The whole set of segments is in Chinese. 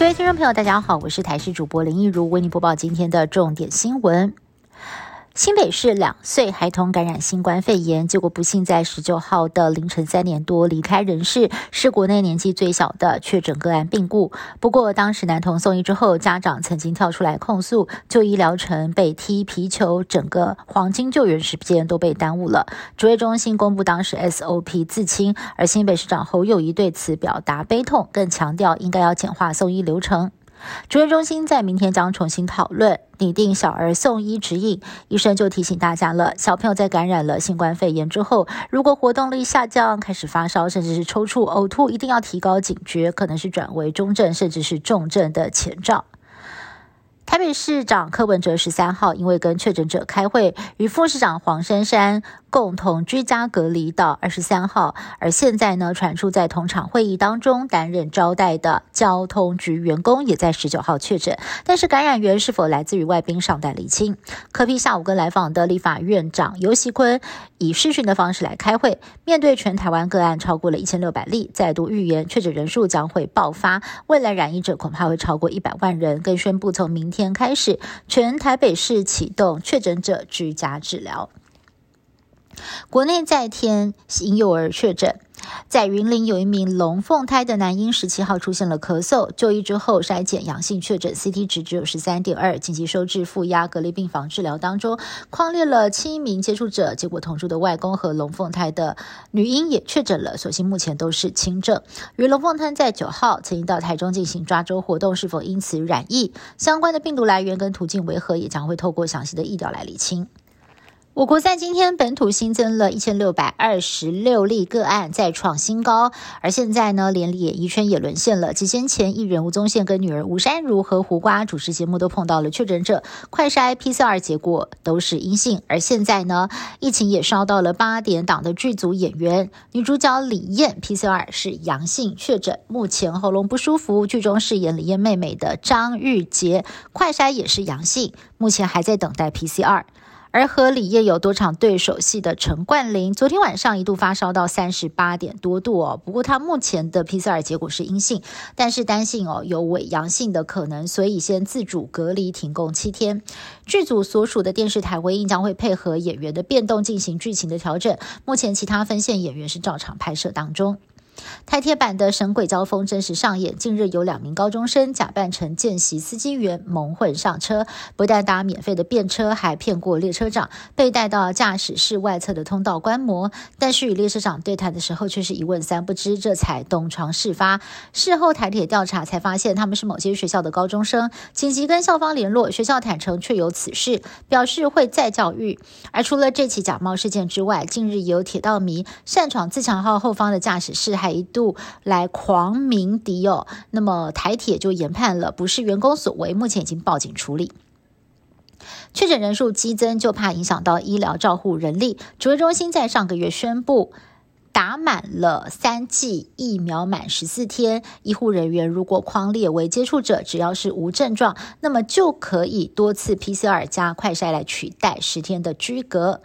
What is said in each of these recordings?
各位听众朋友，大家好，我是台视主播林一如，为您播报今天的重点新闻。新北市两岁孩童感染新冠肺炎，结果不幸在十九号的凌晨三点多离开人世，是国内年纪最小的确诊个案病故。不过，当时男童送医之后，家长曾经跳出来控诉，就医疗程被踢皮球，整个黄金救援时间都被耽误了。指挥中心公布当时 SOP 自清，而新北市长侯友谊对此表达悲痛，更强调应该要简化送医流程。主任中心在明天将重新讨论拟定小儿送医指引。医生就提醒大家了：小朋友在感染了新冠肺炎之后，如果活动力下降、开始发烧，甚至是抽搐、呕吐，一定要提高警觉，可能是转为中症甚至是重症的前兆。台北市长柯文哲十三号因为跟确诊者开会，与副市长黄珊珊共同居家隔离到二十三号，而现在呢，传出在同场会议当中担任招待的交通局员工也在十九号确诊，但是感染源是否来自于外宾尚待厘清。柯批下午跟来访的立法院长游锡坤以视讯的方式来开会，面对全台湾个案超过了一千六百例，再度预言确诊人数将会爆发，未来染疫者恐怕会超过一百万人，更宣布从明。天开始，全台北市启动确诊者居家治疗。国内再添婴幼儿确诊。在云林有一名龙凤胎的男婴，十七号出现了咳嗽，就医之后筛检阳性确诊，CT 值只有十三点二，紧急收治负压隔离病房治疗当中。框列了七名接触者，结果同住的外公和龙凤胎的女婴也确诊了，所幸目前都是轻症。与龙凤胎在九号曾经到台中进行抓周活动，是否因此染疫？相关的病毒来源跟途径为何，也将会透过详细的疫调来理清。我国在今天本土新增了一千六百二十六例个案，再创新高。而现在呢，连演艺圈也沦陷了。几天前，艺人吴宗宪跟女儿吴珊如和胡瓜主持节目都碰到了确诊者，快筛 PCR 结果都是阴性。而现在呢，疫情也烧到了八点档的剧组演员，女主角李艳 PCR 是阳性确诊，目前喉咙不舒服。剧中饰演李艳妹妹的张玉洁，快筛也是阳性，目前还在等待 PCR。而和李烨有多场对手戏的陈冠霖，昨天晚上一度发烧到三十八点多度哦。不过他目前的 PCR 结果是阴性，但是担心哦有伪阳性的可能，所以先自主隔离停工七天。剧组所属的电视台回应将会配合演员的变动进行剧情的调整。目前其他分线演员是照常拍摄当中。台铁版的《神鬼交锋》真实上演。近日有两名高中生假扮成见习司机员，蒙混上车，不但搭免费的便车，还骗过列车长，被带到驾驶室外侧的通道观摩。但是与列车长对谈的时候，却是一问三不知，这才东窗事发。事后台铁调查才发现，他们是某些学校的高中生，紧急跟校方联络，学校坦诚确有此事，表示会再教育。而除了这起假冒事件之外，近日也有铁道迷擅闯自强号后方的驾驶室，还一度来狂鸣笛哦，那么台铁就研判了不是员工所为，目前已经报警处理。确诊人数激增，就怕影响到医疗照护人力。指挥中心在上个月宣布，打满了三剂疫苗满十四天，医护人员如果框列为接触者，只要是无症状，那么就可以多次 PCR 加快筛来取代十天的居隔。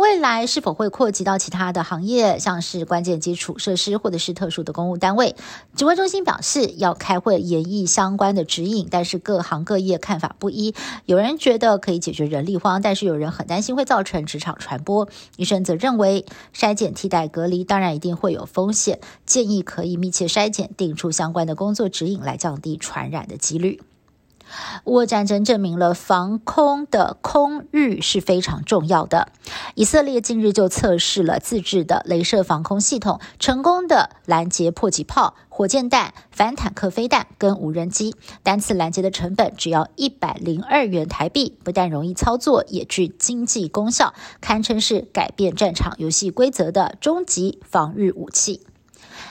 未来是否会扩及到其他的行业，像是关键基础设施或者是特殊的公务单位？指挥中心表示要开会研议相关的指引，但是各行各业看法不一。有人觉得可以解决人力荒，但是有人很担心会造成职场传播。医生则认为筛检替代隔离，当然一定会有风险，建议可以密切筛检，定出相关的工作指引来降低传染的几率。乌俄战争证明了防空的空域是非常重要的。以色列近日就测试了自制的镭射防空系统，成功的拦截迫击炮、火箭弹、反坦克飞弹跟无人机。单次拦截的成本只要一百零二元台币，不但容易操作，也具经济功效，堪称是改变战场游戏规则的终极防御武器。